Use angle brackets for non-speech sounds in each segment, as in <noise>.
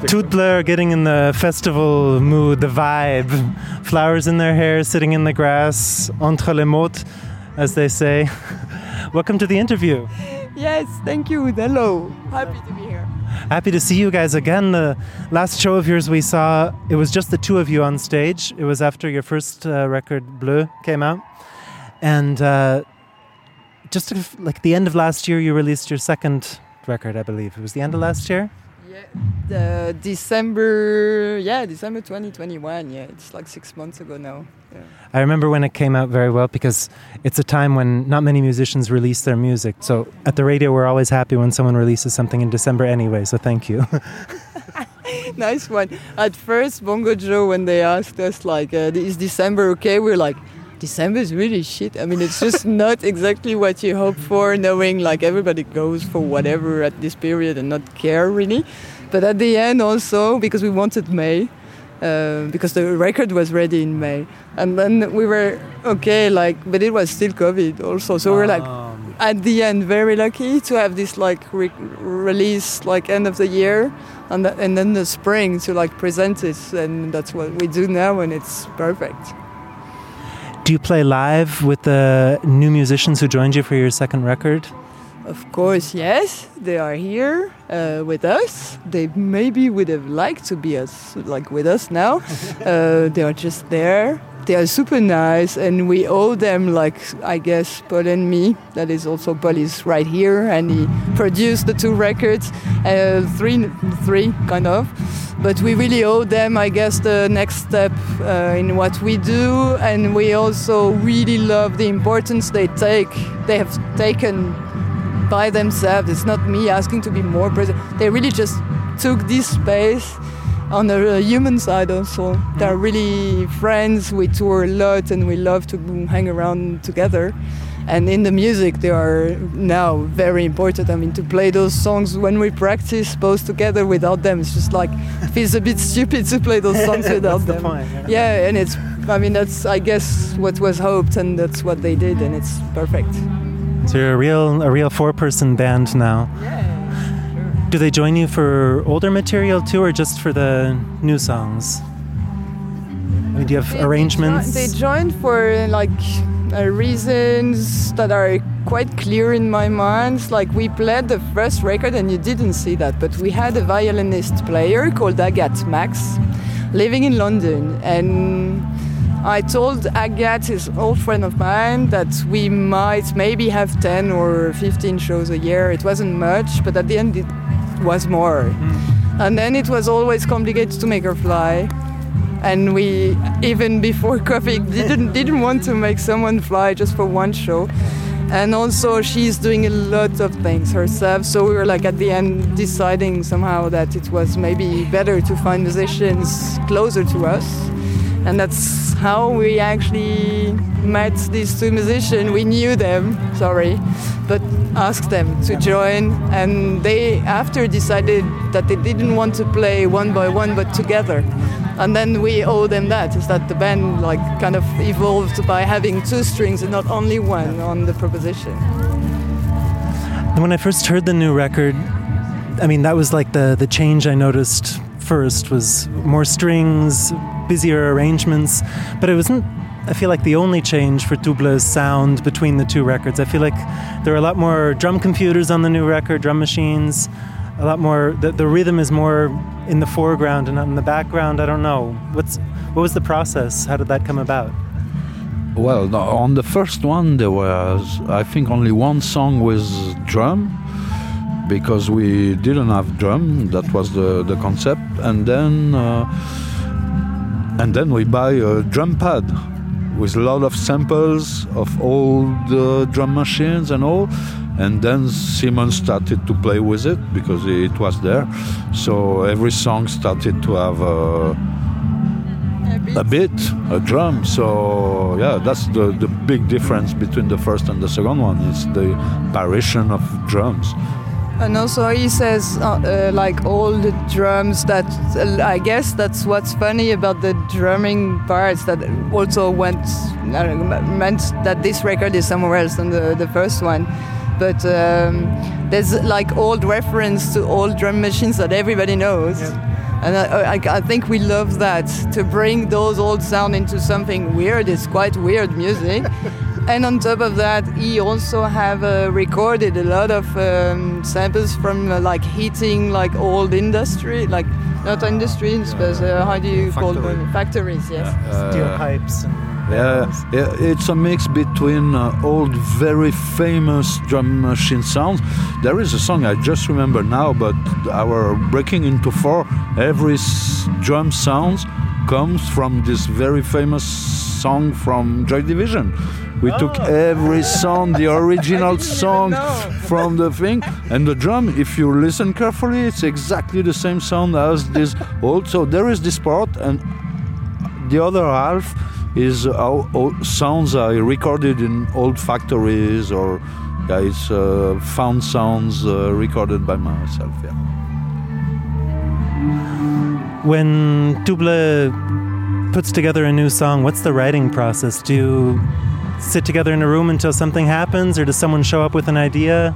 Bleue getting in the festival mood, the vibe. Flowers in their hair, sitting in the grass, entre les mots, as they say. <laughs> Welcome to the interview. Yes, thank you. Hello. Happy to be here. Happy to see you guys again. The last show of yours we saw, it was just the two of you on stage. It was after your first uh, record, Bleu, came out. And uh, just like the end of last year, you released your second record, I believe. It was the end of last year? Yeah, the December, yeah, December 2021. Yeah, it's like six months ago now. Yeah. I remember when it came out very well because it's a time when not many musicians release their music. So at the radio, we're always happy when someone releases something in December anyway. So thank you. <laughs> nice one. At first, Bongo Joe, when they asked us like, uh, "Is December okay?" We're like, December is really shit. I mean, it's just <laughs> not exactly what you hope for, knowing like everybody goes for whatever at this period and not care really. But at the end, also because we wanted May, uh, because the record was ready in May, and then we were okay, like, but it was still COVID also, so we're like. Um. At the end, very lucky to have this like re- release like end of the year, and, th- and then the spring to like present it, and that's what we do now, and it's perfect. Do you play live with the new musicians who joined you for your second record? Of course, yes. They are here uh, with us. They maybe would have liked to be us, like with us now. <laughs> uh, they are just there. They are super nice, and we owe them, like I guess, Paul and me. That is also Paul is right here, and he produced the two records, uh, three, three kind of but we really owe them, I guess, the next step uh, in what we do, and we also really love the importance they take. They have taken by themselves. It's not me asking to be more present. They really just took this space on the human side also. They're mm. really friends. We tour a lot, and we love to hang around together and in the music they are now very important. I mean to play those songs when we practice both together without them it's just like it feels a bit <laughs> stupid to play those songs <laughs> without them. the point, yeah. yeah and it's i mean that's i guess what was hoped and that's what they did and it's perfect. So you're a real a real four person band now. Yeah do they join you for older material too or just for the new songs? I mean, do you have they, arrangements? They, jo- they joined for like uh, reasons that are quite clear in my mind. Like we played the first record, and you didn't see that, but we had a violinist player called Agathe Max, living in London, and I told Agathe, his old friend of mine, that we might maybe have 10 or 15 shows a year. It wasn't much, but at the end it was more. Mm. And then it was always complicated to make her fly and we even before <laughs> COVID didn't didn't want to make someone fly just for one show. And also she's doing a lot of things herself, so we were like at the end deciding somehow that it was maybe better to find musicians closer to us. And that's how we actually met these two musicians. We knew them, sorry, but asked them to join. And they, after, decided that they didn't want to play one by one, but together and then we owe them that is that the band like kind of evolved by having two strings and not only one on the proposition when i first heard the new record i mean that was like the the change i noticed first was more strings busier arrangements but it wasn't I feel like the only change for Tout Bleu's sound between the two records. I feel like there are a lot more drum computers on the new record, drum machines, a lot more. The, the rhythm is more in the foreground and not in the background. I don't know. What's what was the process? How did that come about? Well, on the first one, there was I think only one song with drum because we didn't have drum. That was the the concept, and then uh, and then we buy a drum pad with a lot of samples of old uh, drum machines and all and then Simon started to play with it because it was there. So every song started to have a, a bit, a drum. So yeah, that's the, the big difference between the first and the second one. It's the apparition of drums. And also, he says, uh, uh, like all the drums that uh, I guess that's what's funny about the drumming parts that also went meant that this record is somewhere else than the, the first one but um, there's like old reference to old drum machines that everybody knows. Yeah. And I, I, I, think we love that to bring those old sound into something weird. It's quite weird music. <laughs> and on top of that, he also have uh, recorded a lot of um, samples from uh, like heating, like old industry, like not industries, but uh, how do you Factory. call them? Factories, yes. Steel pipes. Yeah, yeah, it's a mix between uh, old, very famous drum machine sounds. There is a song I just remember now, but our breaking into four, every drum sounds comes from this very famous song from Joy Division. We oh. took every song, the <laughs> original song from the thing, and the drum. If you listen carefully, it's exactly the same sound as this. Also, there is this part, and the other half is how sounds I recorded in old factories or yeah, it's uh, found sounds uh, recorded by myself. Yeah. When Tout Bleu puts together a new song, what's the writing process? Do you sit together in a room until something happens, or does someone show up with an idea?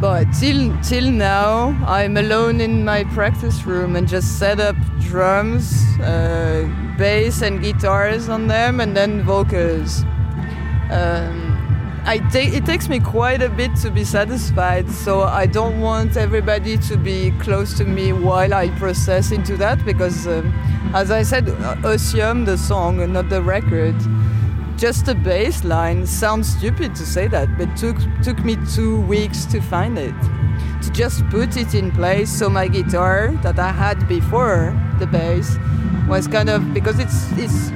But till till now, I'm alone in my practice room and just set up drums. Uh, bass and guitars on them, and then vocals. Um, it takes me quite a bit to be satisfied, so I don't want everybody to be close to me while I process into that because, um, as I said, Ossium, the song, not the record, just the bass line sounds stupid to say that, but took took me two weeks to find it, to just put it in place. So my guitar that I had before the bass was kind of because it's it's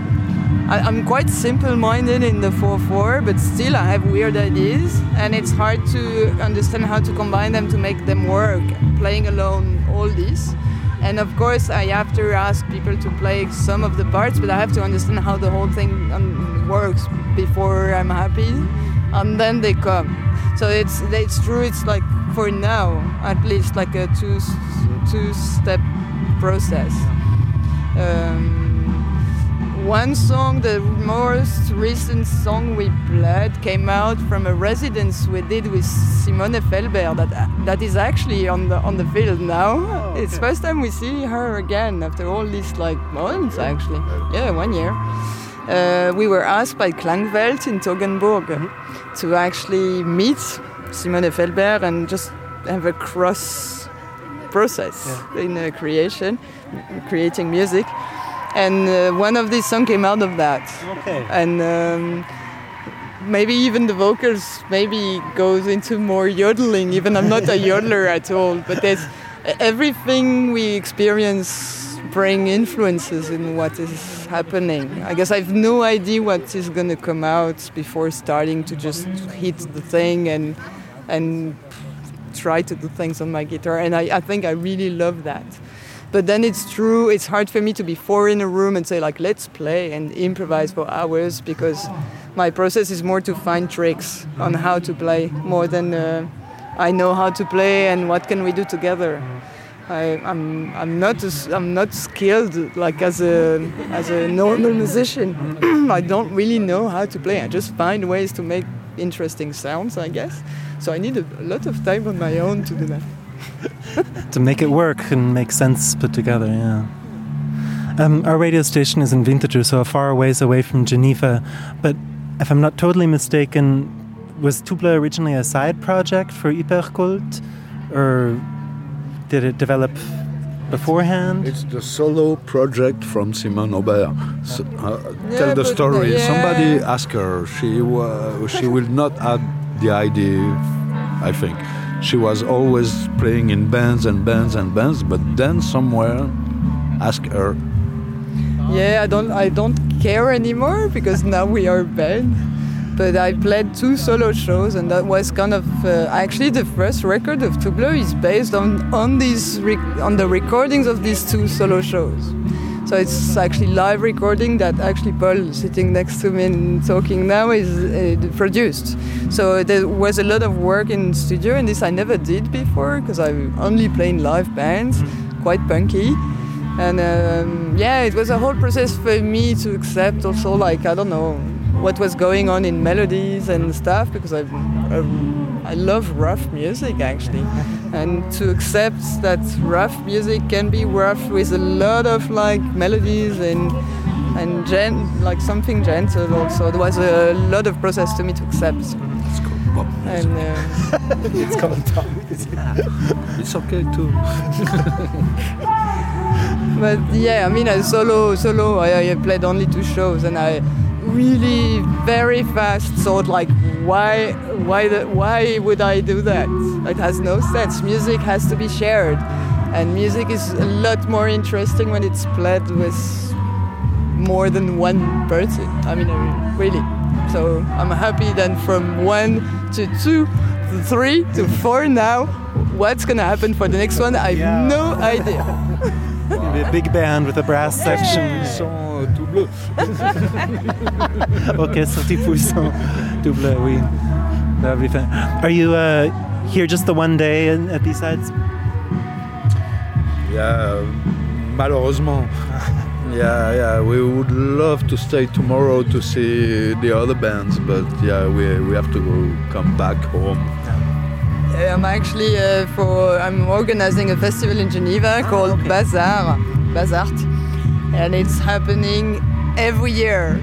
I, am quite simple-minded in the 4/4, but still I have weird ideas, and it's hard to understand how to combine them to make them work. Playing alone, all this, and of course I have to ask people to play some of the parts, but I have to understand how the whole thing um, works before I'm happy, and then they come. So it's it's true. It's like for now, at least like a two two-step process. Um, one song, the most recent song we played, came out from a residence we did with Simone Felber. That that is actually on the on the field now. Oh, okay. It's first time we see her again after all these like months. Actually, yeah, one year. Uh, we were asked by Klangwelt in Toggenburg mm-hmm. to actually meet Simone Felber and just have a cross process yeah. in uh, creation creating music. And uh, one of these songs came out of that. Okay. And um, maybe even the vocals maybe goes into more yodeling. Even I'm not a <laughs> yodeler at all, but there's everything we experience bring influences in what is happening. I guess I've no idea what is going to come out before starting to just hit the thing and and try to do things on my guitar. And I, I think I really love that. But then it's true, it's hard for me to be four in a room and say, like, let's play and improvise for hours because my process is more to find tricks on how to play more than uh, I know how to play and what can we do together. I, I'm, I'm, not, I'm not skilled like as a, as a normal musician. <clears throat> I don't really know how to play. I just find ways to make interesting sounds, I guess. So I need a lot of time on my own to do that. <laughs> to make it work and make sense put together. Yeah. Um, our radio station is in Winterthur, so a far ways away from Geneva. But if I'm not totally mistaken, was Tout Bleu originally a side project for Hyperculte, or did it develop beforehand? It's the solo project from Simone Aubert. So, uh, yeah, tell the story. Yeah. Somebody asked her. She uh, she will not add the idea. I think she was always playing in bands and bands and bands, but then somewhere ask her. Yeah, I don't I don't care anymore because now we are band. But I played two solo shows, and that was kind of uh, actually the first record of Tout Bleu is based on on these on the recordings of these two solo shows. So it's actually live recording that actually Paul sitting next to me and talking now is uh, produced. So there was a lot of work in studio, and this I never did before because I only playing live bands, mm-hmm. quite punky. And um, yeah, it was a whole process for me to accept also like I don't know what was going on in melodies and stuff because I, I, I love rough music actually, <laughs> and to accept that rough music can be rough with a lot of like melodies and and gen- like something gentle also. There was a lot of process to me to accept. <laughs> It's called pop music. And uh, it's. It's okay too. <laughs> but yeah, I mean, I solo solo. I, I played only two shows, and I really very fast thought like, why why the, why would I do that? It has no sense. Music has to be shared, and music is a lot more interesting when it's played with more than one person. I mean, really. So I'm happy then from one to two to three to <laughs> four now. What's gonna happen for the next one? I have Yeah. no idea. <laughs> Maybe a big band with a brass section. Ils sont euh, tout bleus. Orchestre type double, oui. That would be fun. Are you uh, here just the one day in, at B-Sides? Yeah, malheureusement. <laughs> Yeah, yeah, we would love to stay tomorrow to see the other bands, but yeah, we, we have to go, come back home. I'm actually uh, for I'm organizing a festival in Geneva called Bazaar, Bazart, and it's happening every year,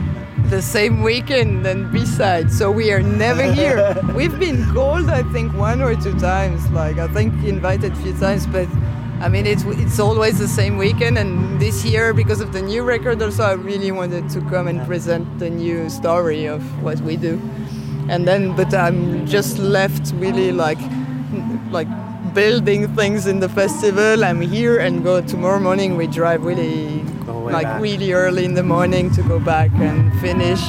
the same weekend and B-side. So we are never here. <laughs> We've been called, I think, one or two times. Like I think invited a few times, but I mean it's it's always the same weekend. And this year, because of the new record, also I really wanted to come and present the new story of what we do and then but i'm just left really like like building things in the festival i'm here and go tomorrow morning we drive really like back. really early in the morning to go back and finish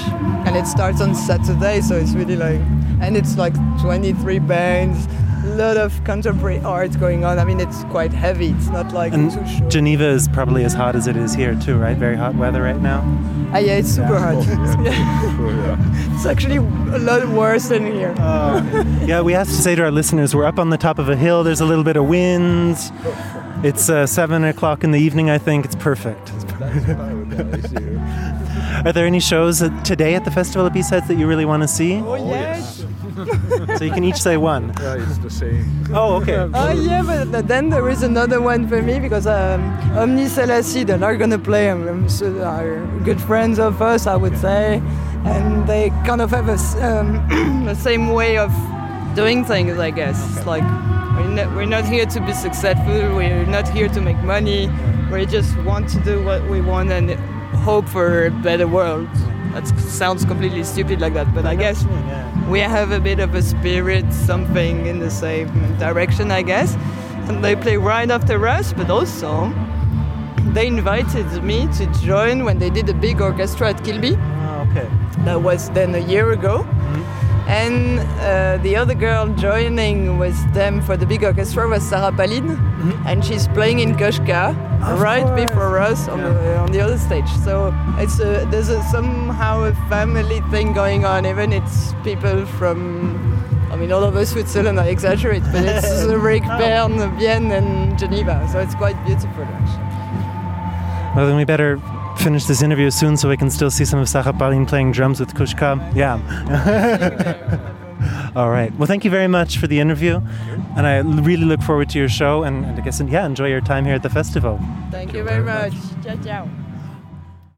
and it starts on saturday so it's really like and it's like 23 bands lot of contemporary art going on i mean it's quite heavy it's not like And too short. Geneva is probably as hot as it is here too, right? Very hot weather right now. ah, yeah it's super hot Oh, <laughs> yeah. it's actually a lot worse than here <laughs> Yeah, we have to say to our listeners, we're up on the top of a hill. There's a little bit of wind. It's uh, seven o'clock in the evening. I think it's perfect. That's paradise here. Are there any shows uh, today at the Festival of B-Sides that you really want to see? oh yes So you can each say one. Yeah, it's the same. Oh, okay. <laughs> Oh yeah, but th- then there is another one for me because um, Omni Selassi, they're gonna play. Um, um, so are good friends of us, I would say, and they kind of have a s- um, <clears throat> the same way of doing things, I guess. It's like we're not, we're not here to be successful. We're not here to make money. We just want to do what we want and hope for a better world. That sounds completely stupid like that, but I guess we have a bit of a spirit, something in the same direction, I guess. And they play right after us, but also they invited me to join when they did a big orchestra at Kilbi. Oh, okay. That was then a year ago. And uh, the other girl joining with them for the big orchestra was Sarah Palin, and she's playing in Koshka Of right course. before us on, the, on the other stage. So it's a, there's a, somehow a family thing going on. Even it's people from, I mean, all over Switzerland. I exaggerate, but it's <laughs> Zurich, Bern, Vienne, and Geneva. So it's quite beautiful, actually. Well, then we better finish this interview soon so we can still see some of Sarah Palin playing drums with Kushka. Yeah. <laughs> All right. Well, thank you very much for the interview. And I really look forward to your show. And, and I guess, yeah, enjoy your time here at the festival. Thank you very much. Ciao, ciao.